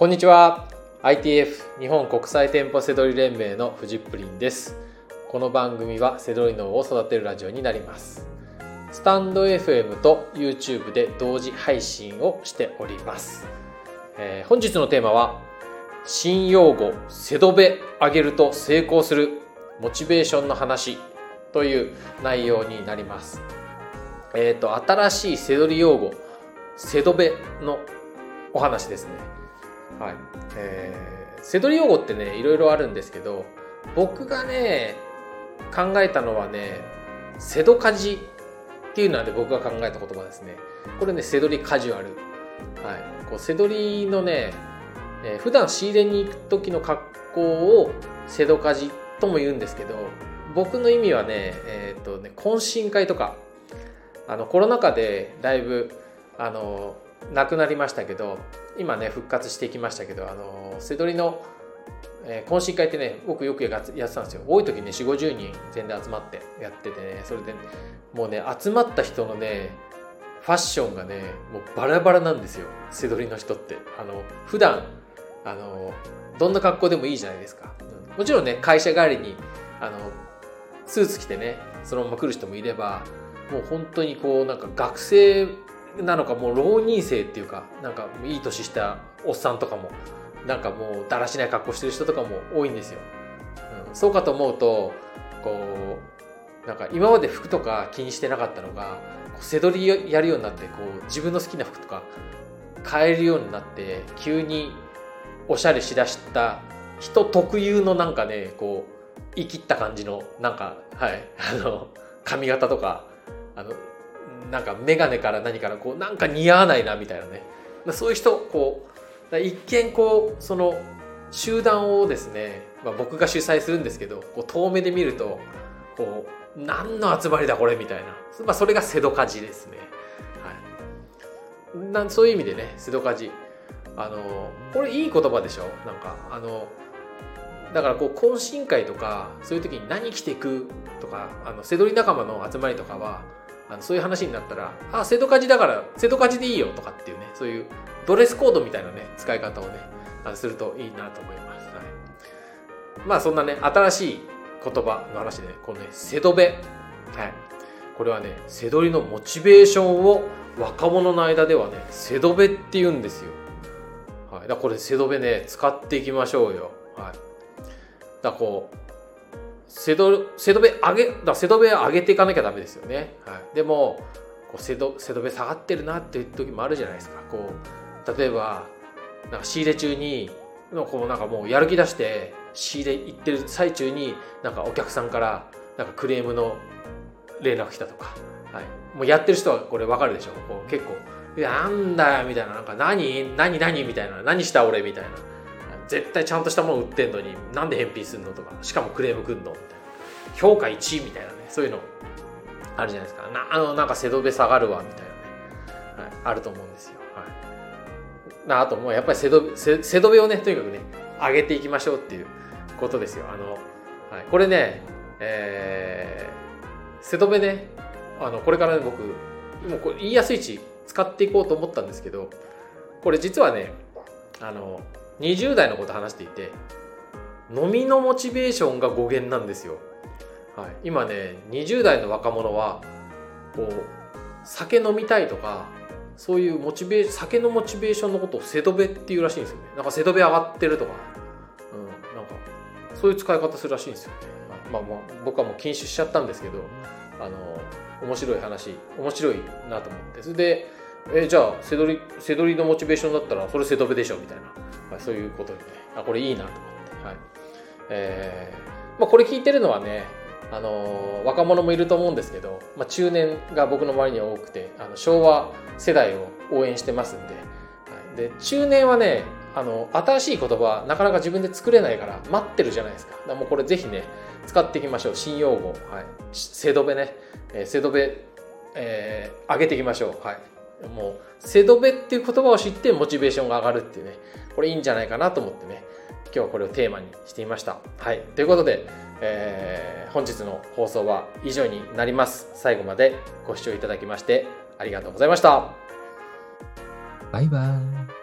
こんにちは。ITF 日本国際店舗セドリ連盟のフジップリンです。この番組はセドリ脳を育てるラジオになります。スタンド FM と YouTube で同時配信をしております、えー、本日のテーマは新用語セドベ上げると成功するモチベーションの話という内容になります。えっ、ー、と新しいセドリ用語セドベのお話ですね。はい。えー、セドリ用語ってねいろいろあるんですけど僕がね考えたのはねセドカジっていうのはね僕が考えた言葉ですね。これねセドリカジュアル。はい。こうセドリのね、えー、普段仕入れに行く時の格好をセドカジとも言うんですけど僕の意味はねえっ、とね懇親会とかあのコロナ禍でだいぶあのなくなりましたけど今ね復活してきましたけどあのせどりの、え、懇親会ってね僕よくやってたんですよ。多い時ね4 5 0人全然集まってやっててねそれでもうね集まった人のねファッションがねもうバラバラなんですよ。せどりの人って。あの普段あのどんな格好でもいいじゃないですか、うん、もちろんね会社帰りにあのスーツ着てねそのまま来る人もいればもう本当にこうなんか学生なのかもう浪人生っていうかなんかいい年したおっさんとかもなんかもうだらしない格好してる人とかも多いんですよ。うん、そうかと思うとこうなんか今まで服とか気にしてなかったのがこう背取りやるようになってこう自分の好きな服とか買えるようになって急におしゃれしだした人特有のなんかねこう生きった感じのなんかはいあの髪型とかあのなんか眼鏡から何からこうなんか似合わないなみたいなね。そういう人こう一見こうその集団をですね、まあ、僕が主催するんですけどこう遠目で見るとこう何の集まりだこれみたいな、まあ、それが瀬戸かじですね、はい、なそういう意味でね瀬戸かじあのこれいい言葉でしょ？なんかあのだからこう懇親会とかそういう時に何着ていくとかあの瀬戸り仲間の集まりとかはあのそういう話になったら「あ瀬戸カジだから瀬戸カジでいいよ」とかっていうねそういうドレスコードみたいなね使い方をねするといいなと思います、はい、まあそんなね新しい言葉の話で、ね、このね瀬戸べ。はい。これはね瀬戸りのモチベーションを若者の間ではね瀬戸べって言うんですよ。はい、だこれ瀬戸べね使っていきましょうよ。はい。だこう瀬戸瀬戸部上げだ瀬戸部上げていかなきゃダメですよね、はい、でもこう瀬戸瀬戸部下がってるなっていう時もあるじゃないですか。こう例えばなんか仕入れ中にのこうなんかもうやる気出して仕入れ行ってる最中になんかお客さんからなんかクレームの連絡来たとか、はい、もうやってる人はこれ分かるでしょ。こう結構「いやなんだよ」みたいな「なんか何？何？何?」みたいな「何した俺」みたいな。絶対ちゃんとしたもの売ってんのになんで返品するのとかしかもクレームくんのみたいな。評価1位みたいなねそういうのあるじゃないですか。なあのなんか背戸べ下がるわみたいなね、はい、あると思うんですよ、はい、なあともうやっぱり背戸背背戸べをねとにかくね上げていきましょうっていうことですよ。あの、はい、これねえー、背戸べねあのこれから、ね、僕もうこれ言いやすい位置使っていこうと思ったんですけどこれ実はねあの20代のこと話していて飲みのモチベーションが語源なんですよ、はい、今ね20代の若者はこう酒飲みたいとかそういうモチベ酒のモチベーションのことをセドベっていうらしいんですよね。なんかセドベ上がってるとか、うん、なんかそういう使い方するらしいんですよね、まあ、まあ僕はもう禁酒しちゃったんですけどあの面白い話面白いなと思って。それでえじゃあせどりせどりのモチベーションだったらそれせどべでしょみたいな、まあ、そういうことでねあこれいいなと思って、はい。えーまあ、これ聞いてるのはねあの若者もいると思うんですけど、まあ、中年が僕の周りには多くてあの昭和世代を応援してますんで,、はい、で中年はねあの新しい言葉なかなか自分で作れないから待ってるじゃないですか。だもうこれぜひね使っていきましょう。新用語、はい、せどべね、えー、せどべ、えー、上げていきましょう、はい、もう、セドベっていう言葉を知ってモチベーションが上がるっていうね、これいいんじゃないかなと思ってね、今日はこれをテーマにしてみました。はい。ということで、えー、本日の放送は以上になります。最後までご視聴いただきましてありがとうございました。バイバイ。